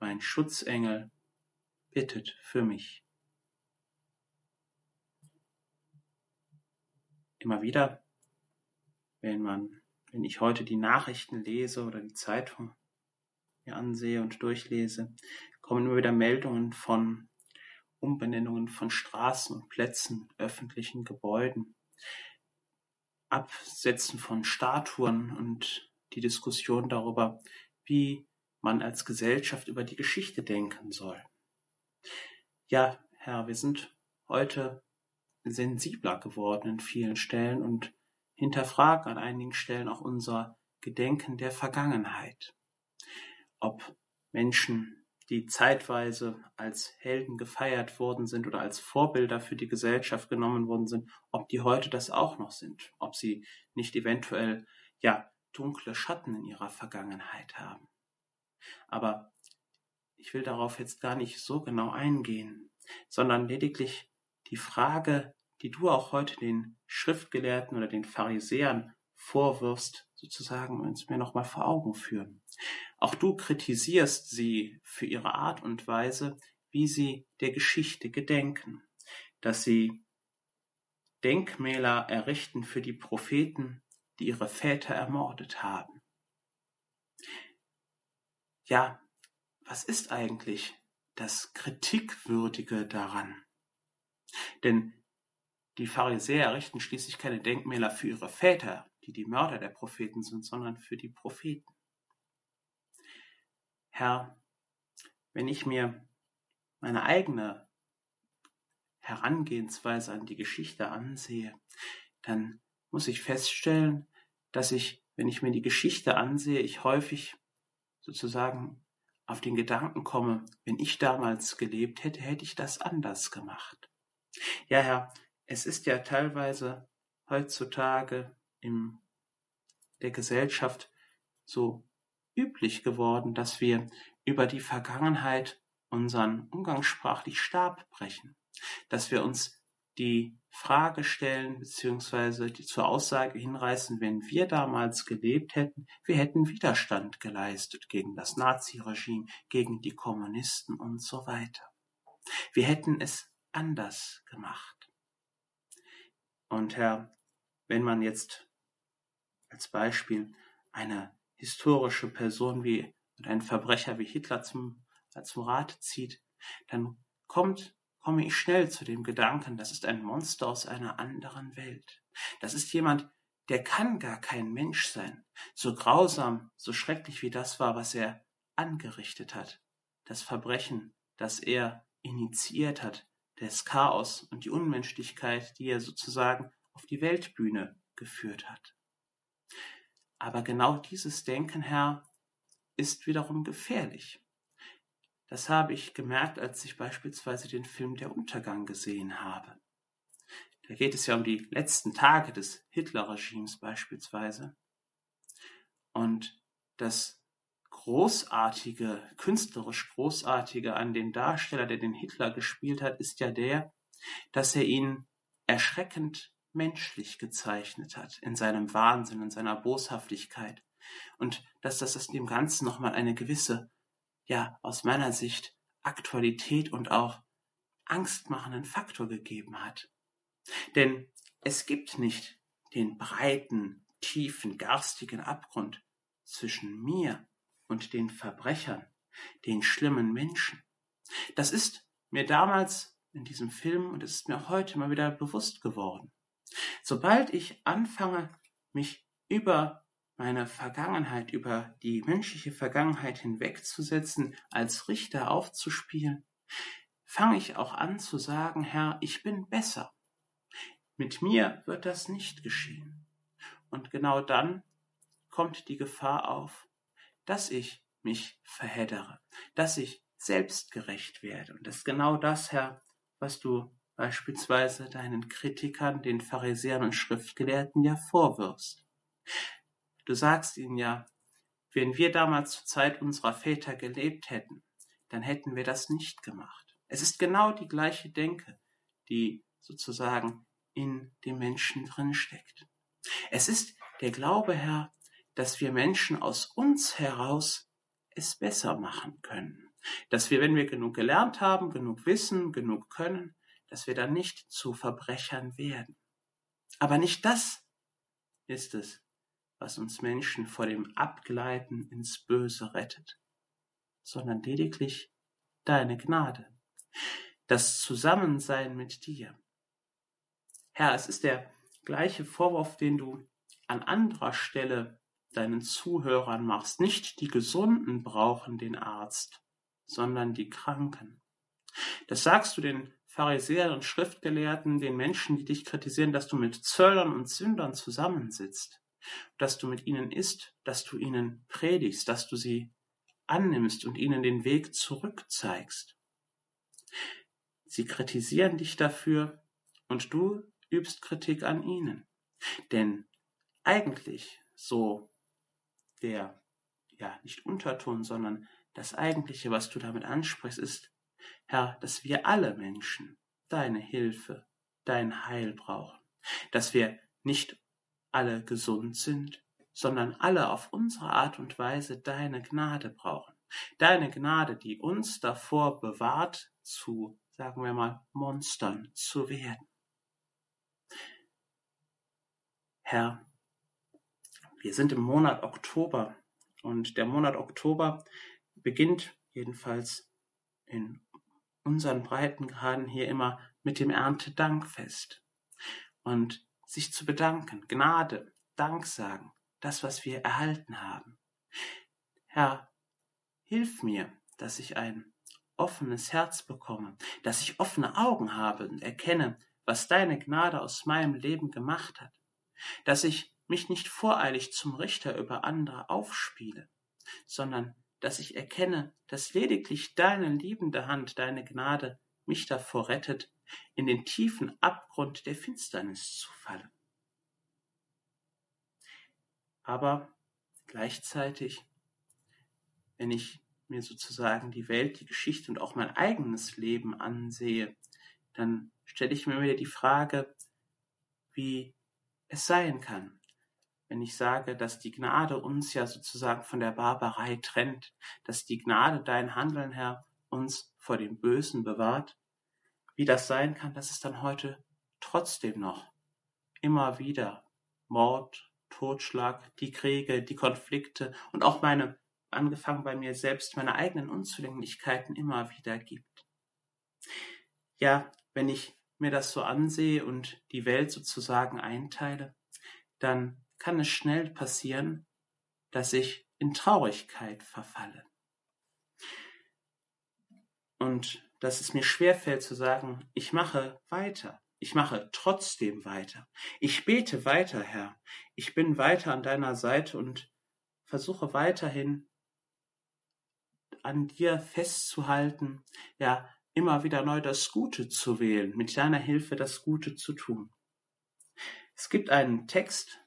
mein Schutzengel, bittet für mich. Immer wieder, wenn man, wenn ich heute die Nachrichten lese oder die Zeitung mir ansehe und durchlese, kommen immer wieder Meldungen von Umbenennungen von Straßen und Plätzen, öffentlichen Gebäuden, Absetzen von Statuen und die Diskussion darüber, wie man als Gesellschaft über die Geschichte denken soll. Ja, Herr, wir sind heute sensibler geworden in vielen Stellen und hinterfragen an einigen Stellen auch unser Gedenken der Vergangenheit. Ob Menschen, die zeitweise als Helden gefeiert worden sind oder als Vorbilder für die Gesellschaft genommen worden sind, ob die heute das auch noch sind, ob sie nicht eventuell ja dunkle Schatten in ihrer Vergangenheit haben. Aber ich will darauf jetzt gar nicht so genau eingehen, sondern lediglich die Frage, die du auch heute den Schriftgelehrten oder den Pharisäern vorwirfst, sozusagen uns mir nochmal vor Augen führen. Auch du kritisierst sie für ihre Art und Weise, wie sie der Geschichte gedenken, dass sie Denkmäler errichten für die Propheten, die ihre Väter ermordet haben. Ja, was ist eigentlich das Kritikwürdige daran? Denn die Pharisäer errichten schließlich keine Denkmäler für ihre Väter, die die Mörder der Propheten sind, sondern für die Propheten. Herr, wenn ich mir meine eigene Herangehensweise an die Geschichte ansehe, dann muss ich feststellen, dass ich, wenn ich mir die Geschichte ansehe, ich häufig sozusagen auf den Gedanken komme, wenn ich damals gelebt hätte, hätte ich das anders gemacht. Ja, Herr, es ist ja teilweise heutzutage in der Gesellschaft so üblich geworden, dass wir über die Vergangenheit unseren umgangssprachlich Stab brechen, dass wir uns die Frage stellen beziehungsweise die zur Aussage hinreißen, wenn wir damals gelebt hätten, wir hätten Widerstand geleistet gegen das Naziregime, gegen die Kommunisten und so weiter. Wir hätten es anders gemacht. Und Herr, wenn man jetzt als Beispiel eine historische Person wie und ein Verbrecher wie Hitler zum, zum Rat zieht, dann kommt, komme ich schnell zu dem Gedanken, das ist ein Monster aus einer anderen Welt. Das ist jemand, der kann gar kein Mensch sein, so grausam, so schrecklich wie das war, was er angerichtet hat. Das Verbrechen, das er initiiert hat, das Chaos und die Unmenschlichkeit, die er sozusagen auf die Weltbühne geführt hat. Aber genau dieses Denken, Herr, ist wiederum gefährlich. Das habe ich gemerkt, als ich beispielsweise den Film Der Untergang gesehen habe. Da geht es ja um die letzten Tage des Hitlerregimes beispielsweise. Und das Großartige, künstlerisch Großartige an dem Darsteller, der den Hitler gespielt hat, ist ja der, dass er ihn erschreckend menschlich gezeichnet hat, in seinem Wahnsinn, in seiner Boshaftigkeit. Und dass das dem Ganzen nochmal eine gewisse, ja, aus meiner Sicht, Aktualität und auch angstmachenden Faktor gegeben hat. Denn es gibt nicht den breiten, tiefen, garstigen Abgrund zwischen mir und den Verbrechern, den schlimmen Menschen. Das ist mir damals in diesem Film und es ist mir heute mal wieder bewusst geworden. Sobald ich anfange, mich über meine Vergangenheit, über die menschliche Vergangenheit hinwegzusetzen, als Richter aufzuspielen, fange ich auch an zu sagen, Herr, ich bin besser. Mit mir wird das nicht geschehen. Und genau dann kommt die Gefahr auf, dass ich mich verheddere, dass ich selbstgerecht werde. Und das ist genau das, Herr, was du beispielsweise deinen Kritikern, den Pharisäern und Schriftgelehrten ja vorwirfst. Du sagst ihnen ja, wenn wir damals zur Zeit unserer Väter gelebt hätten, dann hätten wir das nicht gemacht. Es ist genau die gleiche Denke, die sozusagen in dem Menschen drinsteckt. Es ist der Glaube, Herr, dass wir Menschen aus uns heraus es besser machen können. Dass wir, wenn wir genug gelernt haben, genug wissen, genug können, dass wir dann nicht zu Verbrechern werden. Aber nicht das ist es, was uns Menschen vor dem Abgleiten ins Böse rettet, sondern lediglich deine Gnade, das Zusammensein mit dir. Herr, es ist der gleiche Vorwurf, den du an anderer Stelle deinen Zuhörern machst. Nicht die Gesunden brauchen den Arzt, sondern die Kranken. Das sagst du den Pharisäern und Schriftgelehrten, den Menschen, die dich kritisieren, dass du mit Zöllern und Sündern zusammensitzt, dass du mit ihnen isst, dass du ihnen predigst, dass du sie annimmst und ihnen den Weg zurückzeigst. Sie kritisieren dich dafür und du übst Kritik an ihnen. Denn eigentlich, so der, ja, nicht Unterton, sondern das Eigentliche, was du damit ansprichst, ist, Herr, dass wir alle Menschen deine Hilfe, dein Heil brauchen, dass wir nicht alle gesund sind, sondern alle auf unsere Art und Weise deine Gnade brauchen. Deine Gnade, die uns davor bewahrt, zu, sagen wir mal, Monstern zu werden. Herr, wir sind im Monat Oktober und der Monat Oktober beginnt jedenfalls in unseren Breitengraden hier immer mit dem Erntedankfest. Und sich zu bedanken, Gnade, Dank sagen, das, was wir erhalten haben. Herr, hilf mir, dass ich ein offenes Herz bekomme, dass ich offene Augen habe und erkenne, was deine Gnade aus meinem Leben gemacht hat, dass ich mich nicht voreilig zum Richter über andere aufspiele, sondern dass ich erkenne, dass lediglich deine liebende Hand, deine Gnade mich davor rettet, in den tiefen Abgrund der Finsternis zu fallen. Aber gleichzeitig, wenn ich mir sozusagen die Welt, die Geschichte und auch mein eigenes Leben ansehe, dann stelle ich mir wieder die Frage, wie es sein kann, wenn ich sage, dass die Gnade uns ja sozusagen von der Barbarei trennt, dass die Gnade, dein Handeln, Herr, uns vor dem Bösen bewahrt, wie das sein kann, dass es dann heute trotzdem noch immer wieder Mord, Totschlag, die Kriege, die Konflikte und auch meine, angefangen bei mir selbst, meine eigenen Unzulänglichkeiten immer wieder gibt. Ja, wenn ich mir das so ansehe und die Welt sozusagen einteile, dann kann es schnell passieren, dass ich in Traurigkeit verfalle. Und dass es mir schwerfällt zu sagen, ich mache weiter, ich mache trotzdem weiter. Ich bete weiter, Herr. Ich bin weiter an deiner Seite und versuche weiterhin an dir festzuhalten, ja, immer wieder neu das Gute zu wählen, mit deiner Hilfe das Gute zu tun. Es gibt einen Text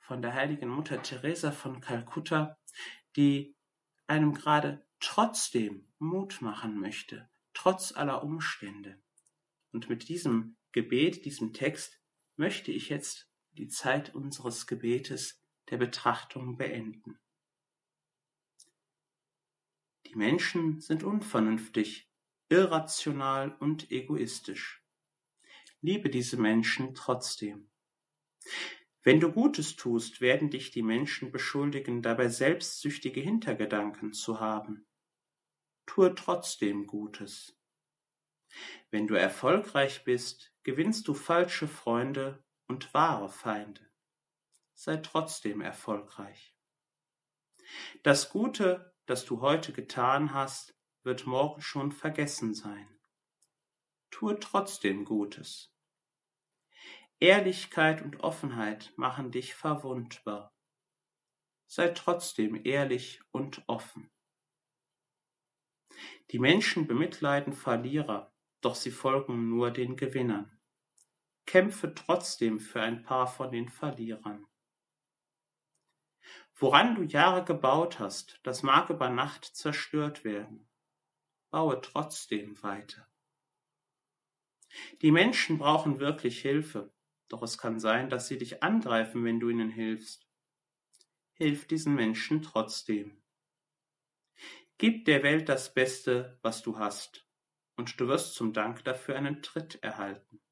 von der heiligen Mutter Teresa von Kalkutta, die einem gerade trotzdem Mut machen möchte, trotz aller Umstände. Und mit diesem Gebet, diesem Text, möchte ich jetzt die Zeit unseres Gebetes der Betrachtung beenden. Die Menschen sind unvernünftig, irrational und egoistisch. Liebe diese Menschen trotzdem. Wenn du Gutes tust, werden dich die Menschen beschuldigen, dabei selbstsüchtige Hintergedanken zu haben. Tue trotzdem Gutes. Wenn du erfolgreich bist, gewinnst du falsche Freunde und wahre Feinde. Sei trotzdem erfolgreich. Das Gute, das du heute getan hast, wird morgen schon vergessen sein. Tue trotzdem Gutes. Ehrlichkeit und Offenheit machen dich verwundbar. Sei trotzdem ehrlich und offen. Die Menschen bemitleiden Verlierer, doch sie folgen nur den Gewinnern. Kämpfe trotzdem für ein paar von den Verlierern. Woran du Jahre gebaut hast, das mag über Nacht zerstört werden. Baue trotzdem weiter. Die Menschen brauchen wirklich Hilfe, doch es kann sein, dass sie dich angreifen, wenn du ihnen hilfst. Hilf diesen Menschen trotzdem. Gib der Welt das Beste, was du hast, und du wirst zum Dank dafür einen Tritt erhalten.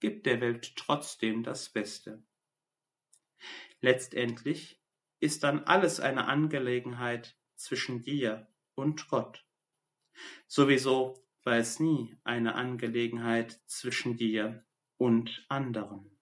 Gib der Welt trotzdem das Beste. Letztendlich ist dann alles eine Angelegenheit zwischen dir und Gott. Sowieso war es nie eine Angelegenheit zwischen dir und anderen.